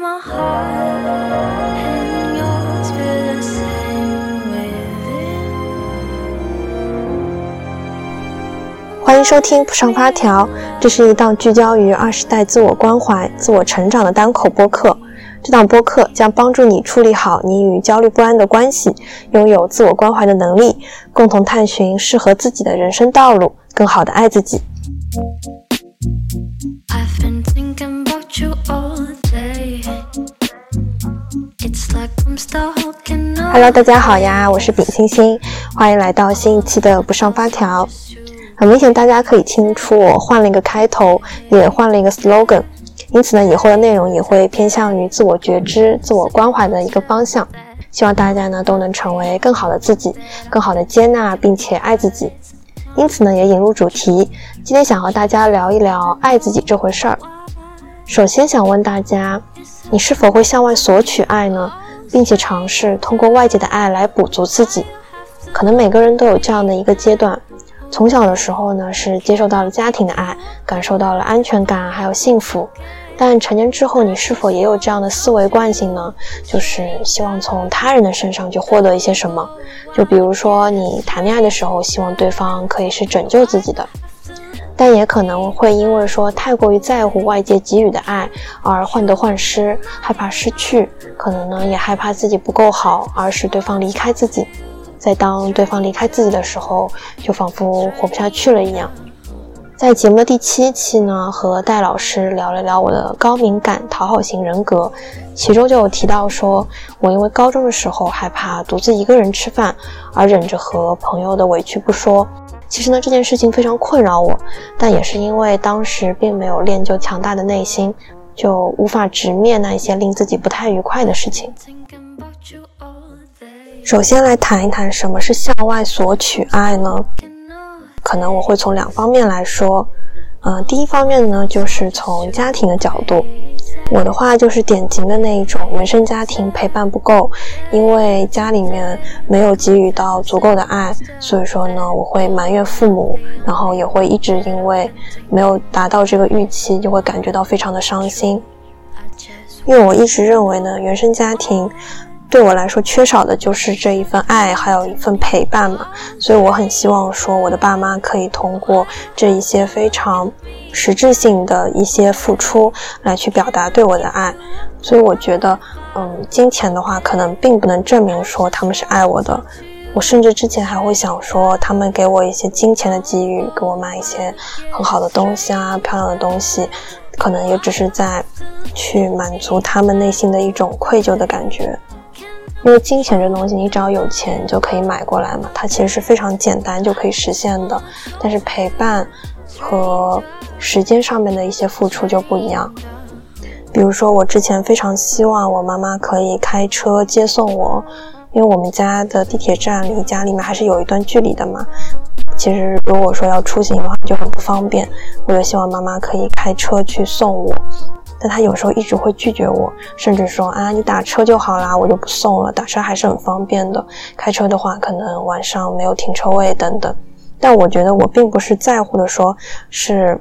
欢迎收听不上发条，这是一档聚焦于二十代自我关怀、自我成长的单口播客。这档播客将帮助你处理好你与焦虑不安的关系，拥有自我关怀的能力，共同探寻适合自己的人生道路，更好的爱自己。Hello，大家好呀，我是丙星星，欢迎来到新一期的不上发条。很明显，大家可以听出我换了一个开头，也换了一个 slogan，因此呢，以后的内容也会偏向于自我觉知、自我关怀的一个方向。希望大家呢都能成为更好的自己，更好的接纳并且爱自己。因此呢，也引入主题，今天想和大家聊一聊爱自己这回事儿。首先想问大家，你是否会向外索取爱呢？并且尝试通过外界的爱来补足自己？可能每个人都有这样的一个阶段。从小的时候呢，是接受到了家庭的爱，感受到了安全感，还有幸福。但成年之后，你是否也有这样的思维惯性呢？就是希望从他人的身上去获得一些什么？就比如说，你谈恋爱的时候，希望对方可以是拯救自己的，但也可能会因为说太过于在乎外界给予的爱而患得患失，害怕失去，可能呢也害怕自己不够好，而使对方离开自己。在当对方离开自己的时候，就仿佛活不下去了一样。在节目的第七期呢，和戴老师聊了聊我的高敏感讨好型人格，其中就有提到说，我因为高中的时候害怕独自一个人吃饭，而忍着和朋友的委屈不说。其实呢，这件事情非常困扰我，但也是因为当时并没有练就强大的内心，就无法直面那一些令自己不太愉快的事情。首先来谈一谈什么是向外索取爱呢？可能我会从两方面来说。嗯、第一方面呢，就是从家庭的角度。我的话就是典型的那一种原生家庭陪伴不够，因为家里面没有给予到足够的爱，所以说呢，我会埋怨父母，然后也会一直因为没有达到这个预期，就会感觉到非常的伤心。因为我一直认为呢，原生家庭对我来说缺少的就是这一份爱，还有一份陪伴嘛，所以我很希望说我的爸妈可以通过这一些非常实质性的一些付出来去表达对我的爱，所以我觉得，嗯，金钱的话可能并不能证明说他们是爱我的。我甚至之前还会想说，他们给我一些金钱的给予，给我买一些很好的东西啊，漂亮的东西，可能也只是在去满足他们内心的一种愧疚的感觉。因为金钱这东西，你只要有钱就可以买过来嘛，它其实是非常简单就可以实现的。但是陪伴和时间上面的一些付出就不一样。比如说，我之前非常希望我妈妈可以开车接送我，因为我们家的地铁站离家里面还是有一段距离的嘛。其实如果说要出行的话就很不方便，我就希望妈妈可以开车去送我。但她有时候一直会拒绝我，甚至说啊，你打车就好啦，我就不送了，打车还是很方便的。开车的话，可能晚上没有停车位等等。但我觉得我并不是在乎的说，是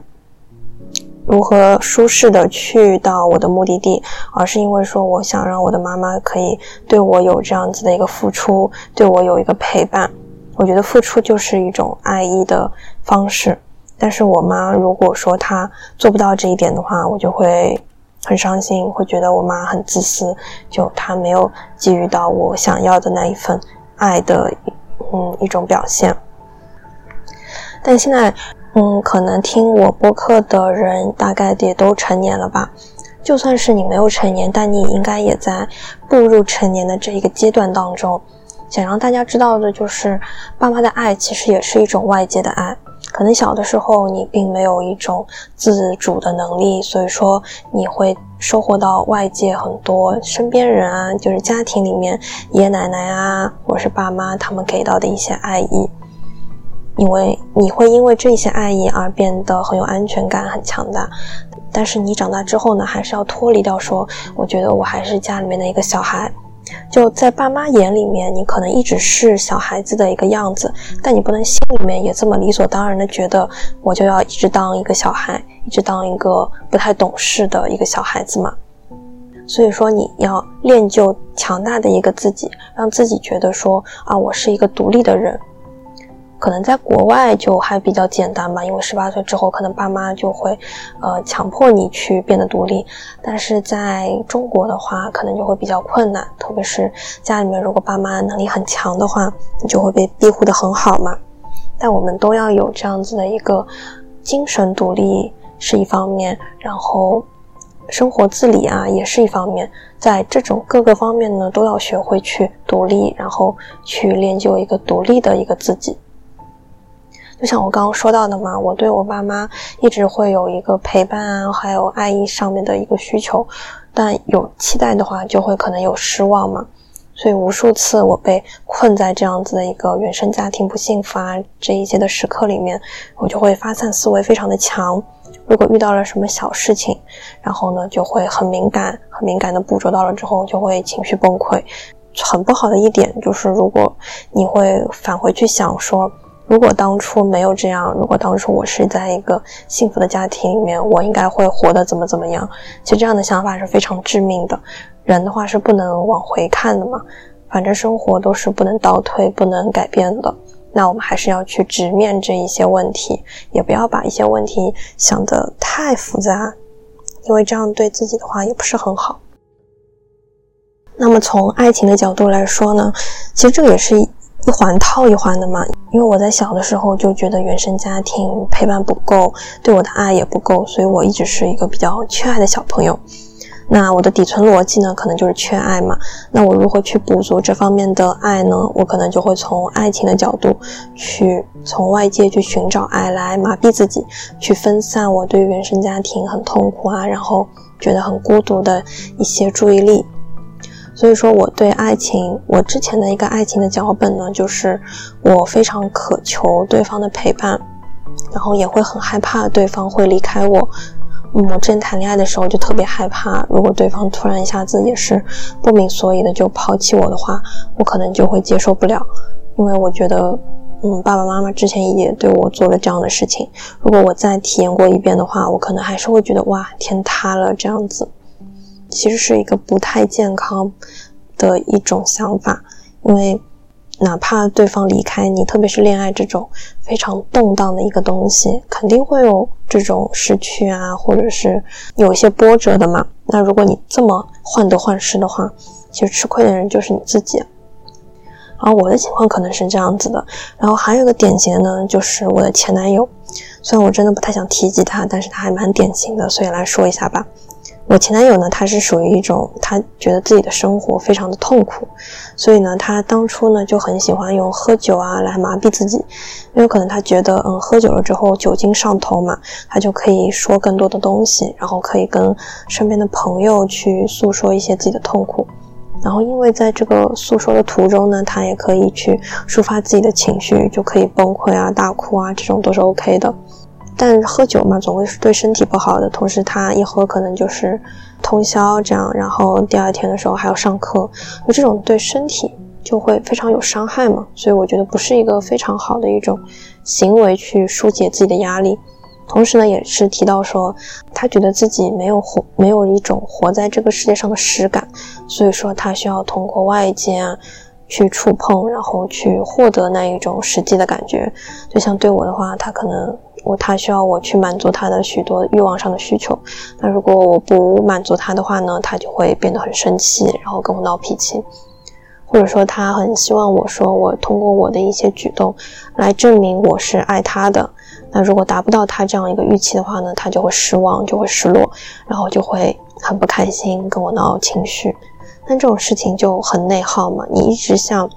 如何舒适的去到我的目的地，而是因为说我想让我的妈妈可以对我有这样子的一个付出，对我有一个陪伴。我觉得付出就是一种爱意的方式。但是我妈如果说她做不到这一点的话，我就会很伤心，会觉得我妈很自私，就她没有给予到我想要的那一份爱的，嗯，一种表现。但现在，嗯，可能听我播客的人大概也都成年了吧。就算是你没有成年，但你应该也在步入成年的这一个阶段当中。想让大家知道的就是，爸妈的爱其实也是一种外界的爱。可能小的时候你并没有一种自主的能力，所以说你会收获到外界很多身边人啊，就是家庭里面爷爷奶奶啊，或是爸妈他们给到的一些爱意。因为你会因为这些爱意而变得很有安全感、很强大。但是你长大之后呢，还是要脱离掉说，我觉得我还是家里面的一个小孩。就在爸妈眼里面，你可能一直是小孩子的一个样子，但你不能心里面也这么理所当然的觉得我就要一直当一个小孩，一直当一个不太懂事的一个小孩子嘛。所以说你要练就强大的一个自己，让自己觉得说啊，我是一个独立的人。可能在国外就还比较简单吧，因为十八岁之后，可能爸妈就会，呃，强迫你去变得独立。但是在中国的话，可能就会比较困难，特别是家里面如果爸妈能力很强的话，你就会被庇护的很好嘛。但我们都要有这样子的一个精神独立是一方面，然后生活自理啊也是一方面，在这种各个方面呢，都要学会去独立，然后去练就一个独立的一个自己。就像我刚刚说到的嘛，我对我爸妈一直会有一个陪伴啊，还有爱意上面的一个需求，但有期待的话，就会可能有失望嘛。所以无数次我被困在这样子的一个原生家庭不幸福啊这一些的时刻里面，我就会发散思维非常的强。如果遇到了什么小事情，然后呢就会很敏感，很敏感的捕捉到了之后，就会情绪崩溃。很不好的一点就是，如果你会返回去想说。如果当初没有这样，如果当初我是在一个幸福的家庭里面，我应该会活得怎么怎么样？其实这样的想法是非常致命的。人的话是不能往回看的嘛，反正生活都是不能倒退、不能改变的。那我们还是要去直面这一些问题，也不要把一些问题想得太复杂，因为这样对自己的话也不是很好。那么从爱情的角度来说呢，其实这个也是。一环套一环的嘛，因为我在小的时候就觉得原生家庭陪伴不够，对我的爱也不够，所以我一直是一个比较缺爱的小朋友。那我的底层逻辑呢，可能就是缺爱嘛。那我如何去补足这方面的爱呢？我可能就会从爱情的角度去从外界去寻找爱来麻痹自己，去分散我对原生家庭很痛苦啊，然后觉得很孤独的一些注意力。所以说，我对爱情，我之前的一个爱情的脚本呢，就是我非常渴求对方的陪伴，然后也会很害怕对方会离开我。嗯，我之前谈恋爱的时候就特别害怕，如果对方突然一下子也是不明所以的就抛弃我的话，我可能就会接受不了，因为我觉得，嗯，爸爸妈妈之前也对我做了这样的事情，如果我再体验过一遍的话，我可能还是会觉得哇，天塌了这样子。其实是一个不太健康的一种想法，因为哪怕对方离开你，特别是恋爱这种非常动荡的一个东西，肯定会有这种失去啊，或者是有一些波折的嘛。那如果你这么患得患失的话，其实吃亏的人就是你自己。然后我的情况可能是这样子的，然后还有一个典型呢，就是我的前男友。虽然我真的不太想提及他，但是他还蛮典型的，所以来说一下吧。我前男友呢，他是属于一种，他觉得自己的生活非常的痛苦，所以呢，他当初呢就很喜欢用喝酒啊来麻痹自己，因为可能他觉得，嗯，喝酒了之后酒精上头嘛，他就可以说更多的东西，然后可以跟身边的朋友去诉说一些自己的痛苦，然后因为在这个诉说的途中呢，他也可以去抒发自己的情绪，就可以崩溃啊、大哭啊，这种都是 OK 的。但喝酒嘛，总归是对身体不好的。同时，他一喝可能就是通宵这样，然后第二天的时候还要上课，就这种对身体就会非常有伤害嘛。所以我觉得不是一个非常好的一种行为去疏解自己的压力。同时呢，也是提到说，他觉得自己没有活，没有一种活在这个世界上的实感，所以说他需要通过外界啊去触碰，然后去获得那一种实际的感觉。就像对我的话，他可能。我他需要我去满足他的许多欲望上的需求，那如果我不满足他的话呢，他就会变得很生气，然后跟我闹脾气，或者说他很希望我说我通过我的一些举动来证明我是爱他的，那如果达不到他这样一个预期的话呢，他就会失望，就会失落，然后就会很不开心，跟我闹情绪，那这种事情就很内耗嘛，你一直像。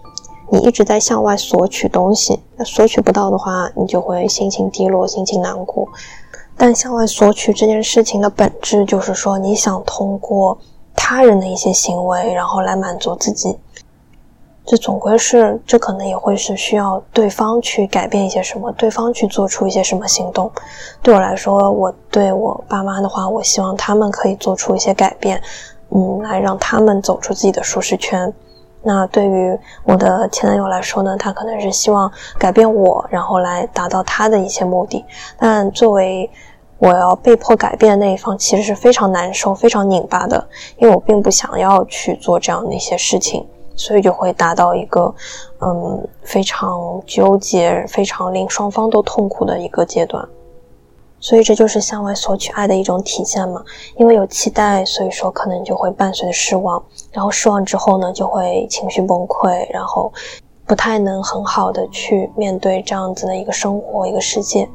你一直在向外索取东西，那索取不到的话，你就会心情低落、心情难过。但向外索取这件事情的本质就是说，你想通过他人的一些行为，然后来满足自己。这总归是，这可能也会是需要对方去改变一些什么，对方去做出一些什么行动。对我来说，我对我爸妈的话，我希望他们可以做出一些改变，嗯，来让他们走出自己的舒适圈。那对于我的前男友来说呢，他可能是希望改变我，然后来达到他的一些目的。但作为我要被迫改变的那一方其实是非常难受、非常拧巴的，因为我并不想要去做这样的一些事情，所以就会达到一个嗯非常纠结、非常令双方都痛苦的一个阶段。所以这就是向外索取爱的一种体现嘛，因为有期待，所以说可能就会伴随着失望，然后失望之后呢，就会情绪崩溃，然后不太能很好的去面对这样子的一个生活、一个世界。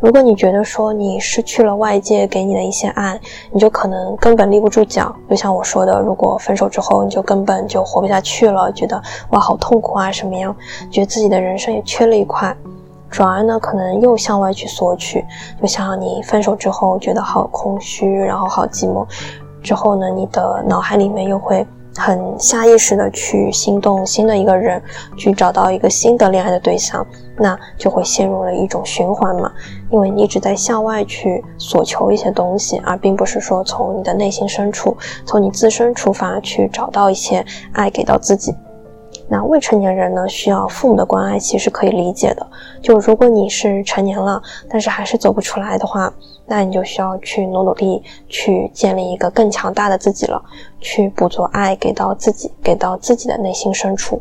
如果你觉得说你失去了外界给你的一些爱，你就可能根本立不住脚。就像我说的，如果分手之后你就根本就活不下去了，觉得哇好痛苦啊什么样，觉得自己的人生也缺了一块。转而呢，可能又向外去索取，就像你分手之后觉得好空虚，然后好寂寞，之后呢，你的脑海里面又会很下意识的去心动新的一个人，去找到一个新的恋爱的对象，那就会陷入了一种循环嘛，因为你一直在向外去索求一些东西，而并不是说从你的内心深处，从你自身出发去找到一些爱给到自己。那未成年人呢，需要父母的关爱，其实可以理解的。就如果你是成年了，但是还是走不出来的话，那你就需要去努努力，去建立一个更强大的自己了，去捕捉爱给到自己，给到自己的内心深处。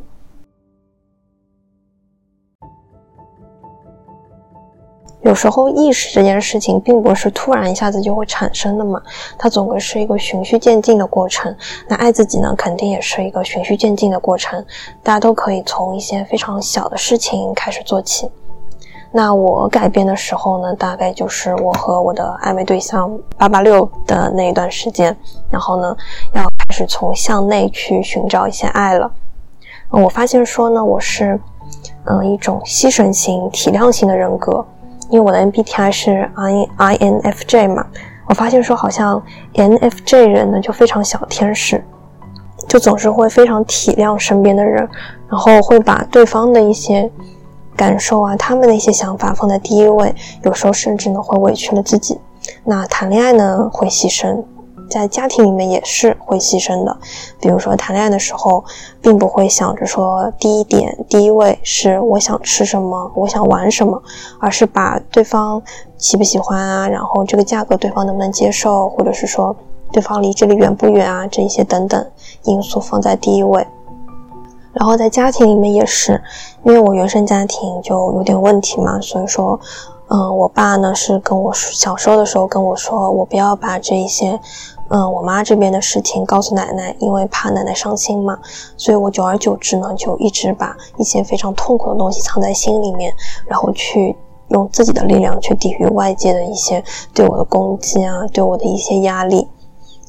有时候意识这件事情并不是突然一下子就会产生的嘛，它总归是一个循序渐进的过程。那爱自己呢，肯定也是一个循序渐进的过程。大家都可以从一些非常小的事情开始做起。那我改变的时候呢，大概就是我和我的暧昧对象八八六的那一段时间，然后呢，要开始从向内去寻找一些爱了。我发现说呢，我是嗯一种牺牲型、体谅型的人格。因为我的 MBTI 是 I INFJ 嘛，我发现说好像 INFJ 人呢就非常小天使，就总是会非常体谅身边的人，然后会把对方的一些感受啊，他们的一些想法放在第一位，有时候甚至呢会委屈了自己。那谈恋爱呢会牺牲。在家庭里面也是会牺牲的，比如说谈恋爱的时候，并不会想着说第一点第一位是我想吃什么，我想玩什么，而是把对方喜不喜欢啊，然后这个价格对方能不能接受，或者是说对方离这里远不远啊，这一些等等因素放在第一位。然后在家庭里面也是，因为我原生家庭就有点问题嘛，所以说。嗯，我爸呢是跟我小时候的时候跟我说，我不要把这一些，嗯，我妈这边的事情告诉奶奶，因为怕奶奶伤心嘛。所以我久而久之呢，就一直把一些非常痛苦的东西藏在心里面，然后去用自己的力量去抵御外界的一些对我的攻击啊，对我的一些压力。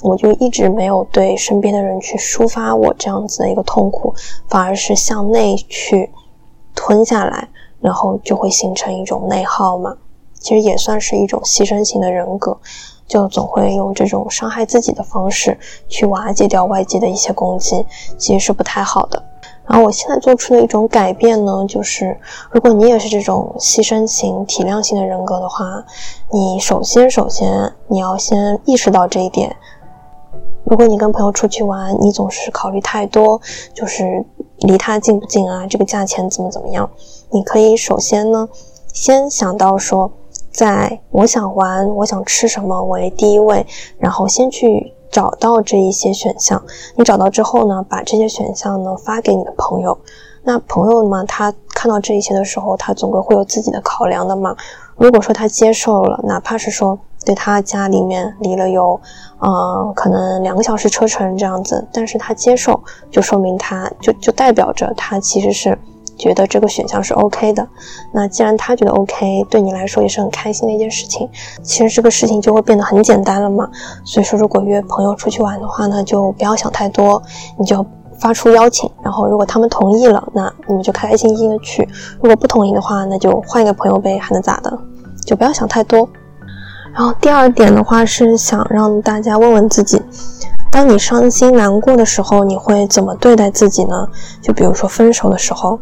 我就一直没有对身边的人去抒发我这样子的一个痛苦，反而是向内去吞下来。然后就会形成一种内耗嘛，其实也算是一种牺牲型的人格，就总会用这种伤害自己的方式去瓦解掉外界的一些攻击，其实是不太好的。然后我现在做出的一种改变呢，就是如果你也是这种牺牲型、体谅型的人格的话，你首先首先你要先意识到这一点。如果你跟朋友出去玩，你总是考虑太多，就是离他近不近啊，这个价钱怎么怎么样？你可以首先呢，先想到说，在我想玩、我想吃什么为第一位，然后先去找到这一些选项。你找到之后呢，把这些选项呢发给你的朋友。那朋友嘛，他看到这一些的时候，他总归会有自己的考量的嘛。如果说他接受了，哪怕是说。对他家里面离了有，呃，可能两个小时车程这样子，但是他接受，就说明他就就代表着他其实是觉得这个选项是 OK 的。那既然他觉得 OK，对你来说也是很开心的一件事情，其实这个事情就会变得很简单了嘛。所以说，如果约朋友出去玩的话呢，就不要想太多，你就发出邀请，然后如果他们同意了，那你们就开开心心的去；如果不同意的话，那就换一个朋友呗，还能咋的？就不要想太多。然后第二点的话是想让大家问问自己，当你伤心难过的时候，你会怎么对待自己呢？就比如说分手的时候，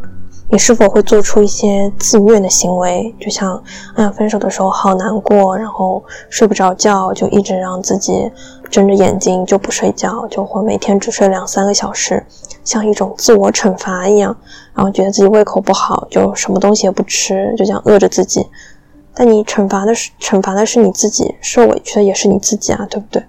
你是否会做出一些自虐的行为？就像，哎呀，分手的时候好难过，然后睡不着觉，就一直让自己睁着眼睛就不睡觉，就会每天只睡两三个小时，像一种自我惩罚一样，然后觉得自己胃口不好，就什么东西也不吃，就这样饿着自己。但你惩罚的是惩罚的是你自己，受委屈的也是你自己啊，对不对？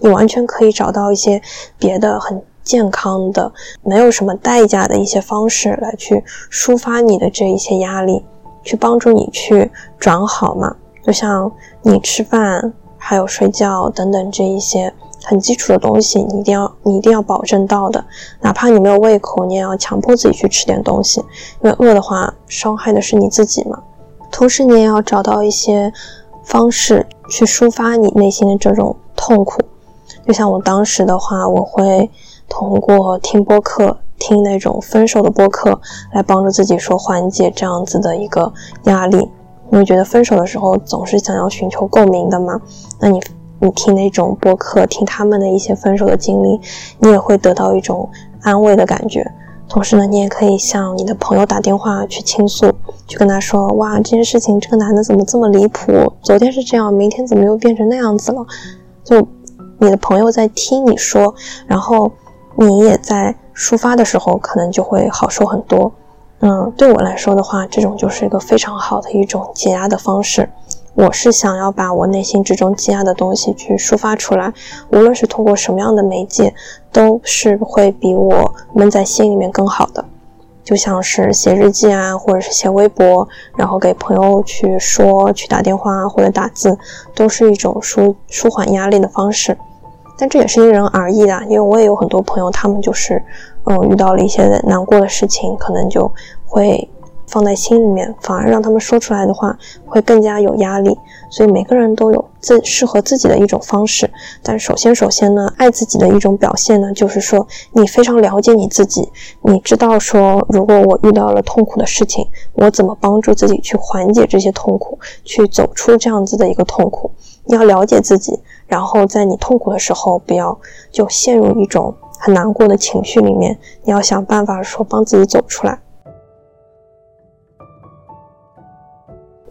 你完全可以找到一些别的很健康的、没有什么代价的一些方式来去抒发你的这一些压力，去帮助你去转好嘛。就像你吃饭、还有睡觉等等这一些很基础的东西，你一定要你一定要保证到的。哪怕你没有胃口，你也要强迫自己去吃点东西，因为饿的话伤害的是你自己嘛。同时，你也要找到一些方式去抒发你内心的这种痛苦。就像我当时的话，我会通过听播客，听那种分手的播客，来帮助自己说缓解这样子的一个压力。因为觉得分手的时候总是想要寻求共鸣的嘛，那你你听那种播客，听他们的一些分手的经历，你也会得到一种安慰的感觉。同时呢，你也可以向你的朋友打电话去倾诉，去跟他说：“哇，这件事情，这个男的怎么这么离谱？昨天是这样，明天怎么又变成那样子了？”就你的朋友在听你说，然后你也在抒发的时候，可能就会好受很多。嗯，对我来说的话，这种就是一个非常好的一种解压的方式。我是想要把我内心之中积压的东西去抒发出来，无论是通过什么样的媒介，都是会比我闷在心里面更好的。就像是写日记啊，或者是写微博，然后给朋友去说、去打电话或者打字，都是一种舒舒缓压力的方式。但这也是因人而异的，因为我也有很多朋友，他们就是，嗯，遇到了一些难过的事情，可能就会。放在心里面，反而让他们说出来的话会更加有压力。所以每个人都有自适合自己的一种方式。但首先，首先呢，爱自己的一种表现呢，就是说你非常了解你自己，你知道说，如果我遇到了痛苦的事情，我怎么帮助自己去缓解这些痛苦，去走出这样子的一个痛苦。你要了解自己，然后在你痛苦的时候，不要就陷入一种很难过的情绪里面，你要想办法说帮自己走出来。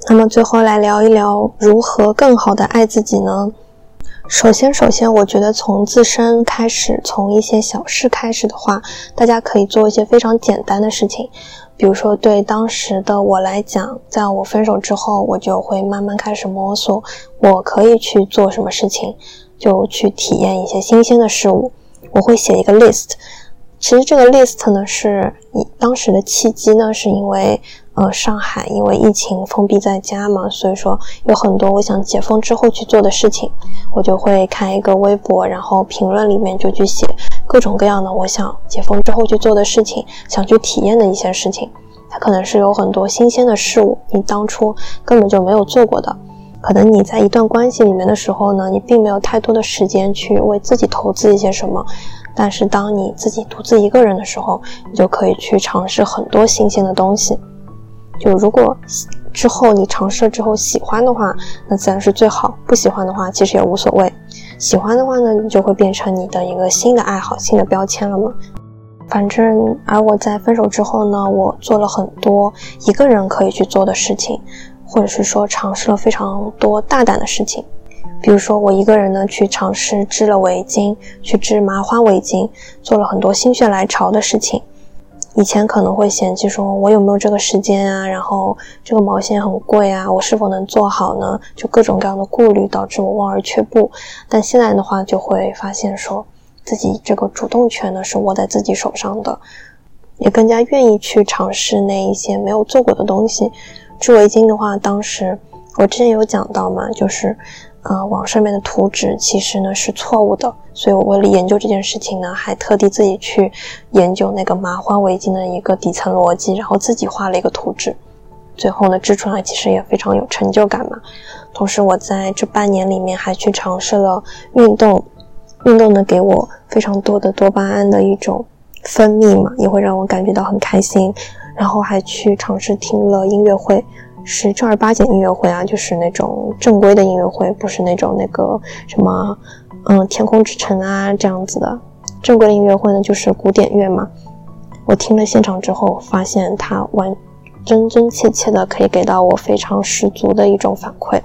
那么最后来聊一聊如何更好的爱自己呢？首先，首先，我觉得从自身开始，从一些小事开始的话，大家可以做一些非常简单的事情。比如说，对当时的我来讲，在我分手之后，我就会慢慢开始摸索，我可以去做什么事情，就去体验一些新鲜的事物。我会写一个 list。其实这个 list 呢，是当时的契机呢，是因为。呃，上海因为疫情封闭在家嘛，所以说有很多我想解封之后去做的事情，我就会开一个微博，然后评论里面就去写各种各样的我想解封之后去做的事情，想去体验的一些事情。它可能是有很多新鲜的事物，你当初根本就没有做过的。可能你在一段关系里面的时候呢，你并没有太多的时间去为自己投资一些什么，但是当你自己独自一个人的时候，你就可以去尝试很多新鲜的东西。就如果之后你尝试了之后喜欢的话，那自然是最好；不喜欢的话，其实也无所谓。喜欢的话呢，你就会变成你的一个新的爱好、新的标签了嘛。反正，而我在分手之后呢，我做了很多一个人可以去做的事情，或者是说尝试了非常多大胆的事情。比如说，我一个人呢去尝试织了围巾，去织麻花围巾，做了很多心血来潮的事情。以前可能会嫌弃说，我有没有这个时间啊？然后这个毛线很贵啊，我是否能做好呢？就各种各样的顾虑导致我望而却步。但现在的话，就会发现说自己这个主动权呢是握在自己手上的，也更加愿意去尝试那一些没有做过的东西。织围巾的话，当时我之前有讲到嘛，就是。呃，网上面的图纸其实呢是错误的，所以我为了研究这件事情呢，还特地自己去研究那个麻花围巾的一个底层逻辑，然后自己画了一个图纸，最后呢织出来其实也非常有成就感嘛。同时我在这半年里面还去尝试了运动，运动呢给我非常多的多巴胺的一种分泌嘛，也会让我感觉到很开心，然后还去尝试听了音乐会。是正儿八经音乐会啊，就是那种正规的音乐会，不是那种那个什么，嗯，天空之城啊这样子的。正规的音乐会呢，就是古典乐嘛。我听了现场之后，发现它完真真切切的可以给到我非常十足的一种反馈。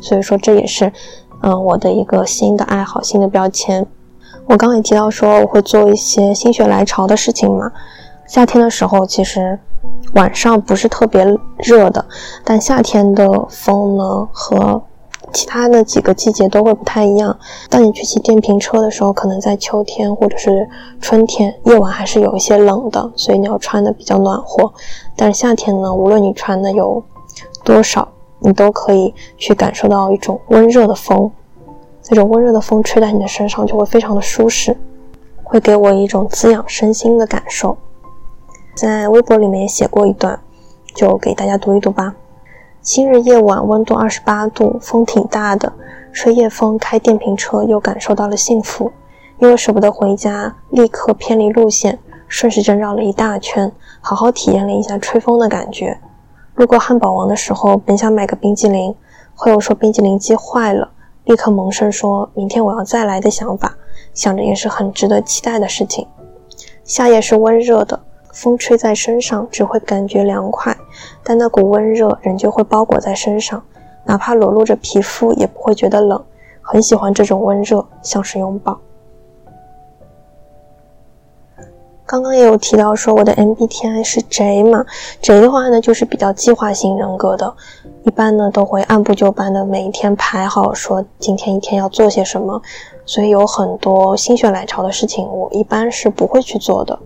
所以说这也是，嗯，我的一个新的爱好，新的标签。我刚刚也提到说我会做一些心血来潮的事情嘛。夏天的时候，其实。晚上不是特别热的，但夏天的风呢和其他的几个季节都会不太一样。当你去骑电瓶车的时候，可能在秋天或者是春天，夜晚还是有一些冷的，所以你要穿的比较暖和。但是夏天呢，无论你穿的有多少，你都可以去感受到一种温热的风，那种温热的风吹在你的身上就会非常的舒适，会给我一种滋养身心的感受。在微博里面也写过一段，就给大家读一读吧。今日夜晚温度二十八度，风挺大的，吹夜风开电瓶车又感受到了幸福。因为舍不得回家，立刻偏离路线，顺时针绕了一大圈，好好体验了一下吹风的感觉。路过汉堡王的时候，本想买个冰激凌，后又说冰激凌机坏了，立刻萌生说明天我要再来的想法。想着也是很值得期待的事情。夏夜是温热的。风吹在身上只会感觉凉快，但那股温热仍旧会包裹在身上，哪怕裸露着皮肤也不会觉得冷。很喜欢这种温热，像是拥抱。刚刚也有提到说我的 MBTI 是 J 嘛，J 的话呢就是比较计划型人格的，一般呢都会按部就班的每一天排好，说今天一天要做些什么，所以有很多心血来潮的事情，我一般是不会去做的。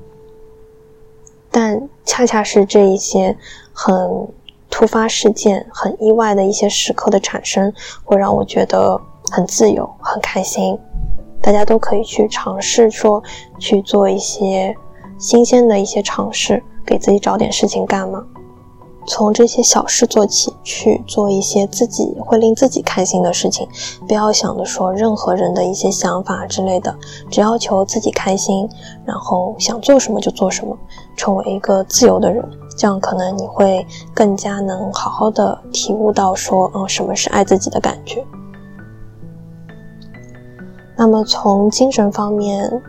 但恰恰是这一些很突发事件、很意外的一些时刻的产生，会让我觉得很自由、很开心。大家都可以去尝试说去做一些新鲜的一些尝试，给自己找点事情干嘛。从这些小事做起，去做一些自己会令自己开心的事情，不要想着说任何人的一些想法之类的，只要求自己开心，然后想做什么就做什么，成为一个自由的人，这样可能你会更加能好好的体悟到说，嗯，什么是爱自己的感觉。那么从精神方面，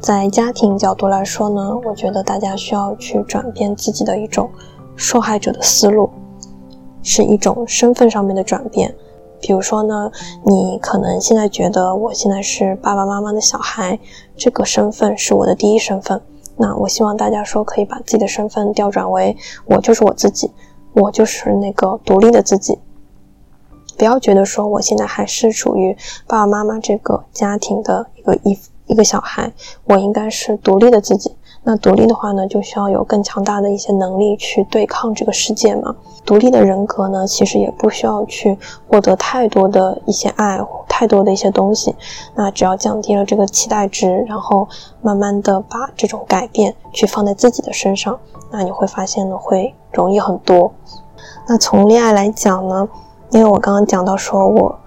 在家庭角度来说呢，我觉得大家需要去转变自己的一种。受害者的思路是一种身份上面的转变，比如说呢，你可能现在觉得我现在是爸爸妈妈的小孩，这个身份是我的第一身份。那我希望大家说可以把自己的身份调转为我就是我自己，我就是那个独立的自己。不要觉得说我现在还是属于爸爸妈妈这个家庭的一个一一个小孩，我应该是独立的自己。那独立的话呢，就需要有更强大的一些能力去对抗这个世界嘛。独立的人格呢，其实也不需要去获得太多的一些爱，太多的一些东西。那只要降低了这个期待值，然后慢慢的把这种改变去放在自己的身上，那你会发现呢，会容易很多。那从恋爱来讲呢，因为我刚刚讲到说我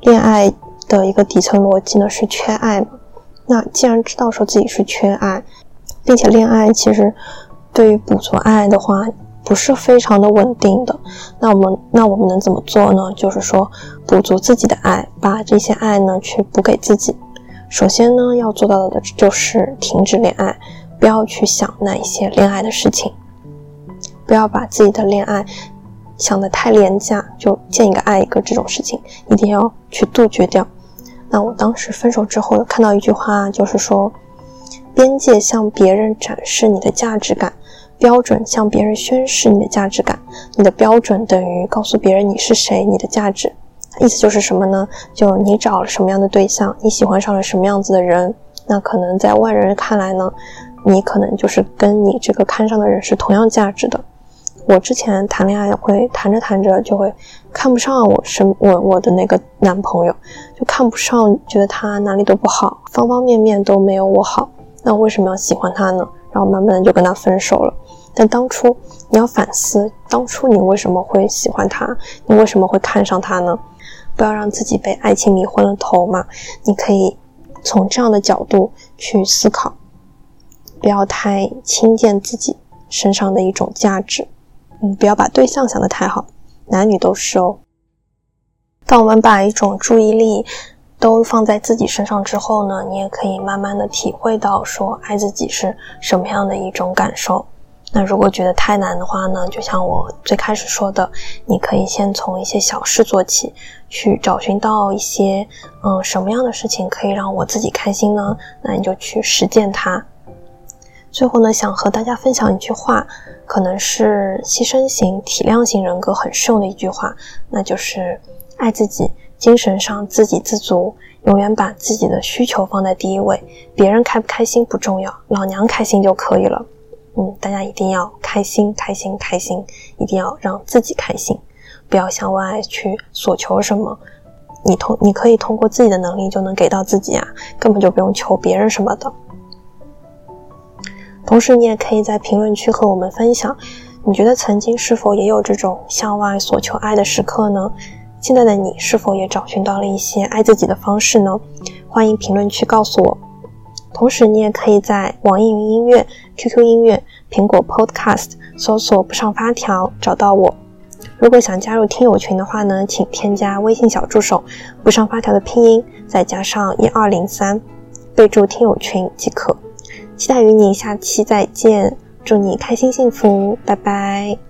恋爱的一个底层逻辑呢是缺爱嘛。那既然知道说自己是缺爱，并且恋爱其实对于补足爱的话，不是非常的稳定的。那我们那我们能怎么做呢？就是说补足自己的爱，把这些爱呢去补给自己。首先呢要做到的就是停止恋爱，不要去想那一些恋爱的事情，不要把自己的恋爱想的太廉价，就见一个爱一个这种事情，一定要去杜绝掉。那我当时分手之后，有看到一句话，就是说。边界向别人展示你的价值感，标准向别人宣示你的价值感。你的标准等于告诉别人你是谁，你的价值。意思就是什么呢？就你找了什么样的对象，你喜欢上了什么样子的人，那可能在外人看来呢，你可能就是跟你这个看上的人是同样价值的。我之前谈恋爱会谈着谈着就会看不上我身我我的那个男朋友，就看不上，觉得他哪里都不好，方方面面都没有我好。那为什么要喜欢他呢？然后慢慢的就跟他分手了。但当初你要反思，当初你为什么会喜欢他？你为什么会看上他呢？不要让自己被爱情迷昏了头嘛。你可以从这样的角度去思考，不要太轻贱自己身上的一种价值。嗯，不要把对象想得太好，男女都是哦。当我们把一种注意力。都放在自己身上之后呢，你也可以慢慢的体会到说爱自己是什么样的一种感受。那如果觉得太难的话呢，就像我最开始说的，你可以先从一些小事做起，去找寻到一些嗯什么样的事情可以让我自己开心呢？那你就去实践它。最后呢，想和大家分享一句话，可能是牺牲型、体谅型人格很适用的一句话，那就是爱自己，精神上自给自足，永远把自己的需求放在第一位，别人开不开心不重要，老娘开心就可以了。嗯，大家一定要开心，开心，开心，一定要让自己开心，不要向外去索求什么。你通，你可以通过自己的能力就能给到自己啊，根本就不用求别人什么的。同时，你也可以在评论区和我们分享，你觉得曾经是否也有这种向外索求爱的时刻呢？现在的你是否也找寻到了一些爱自己的方式呢？欢迎评论区告诉我。同时，你也可以在网易云音乐、QQ 音乐、苹果 Podcast 搜索“不上发条”找到我。如果想加入听友群的话呢，请添加微信小助手“不上发条”的拼音，再加上一二零三，备注听友群即可。期待与你下期再见，祝你开心幸福，拜拜。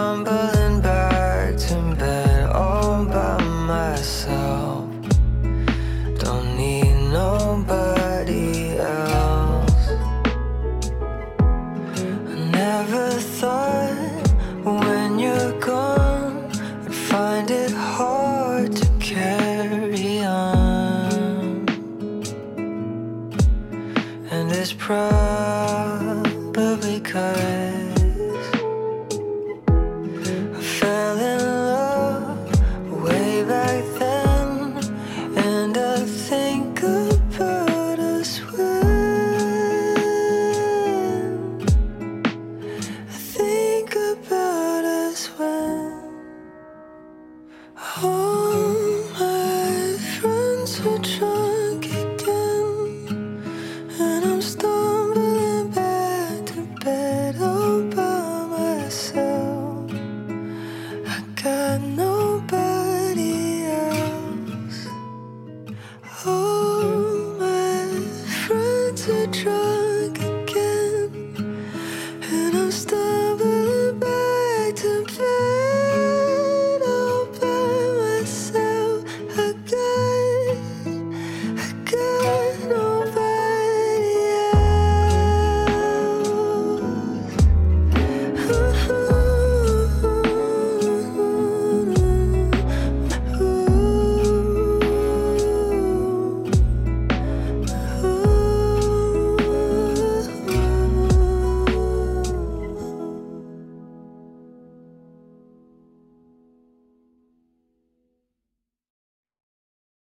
tumbling back.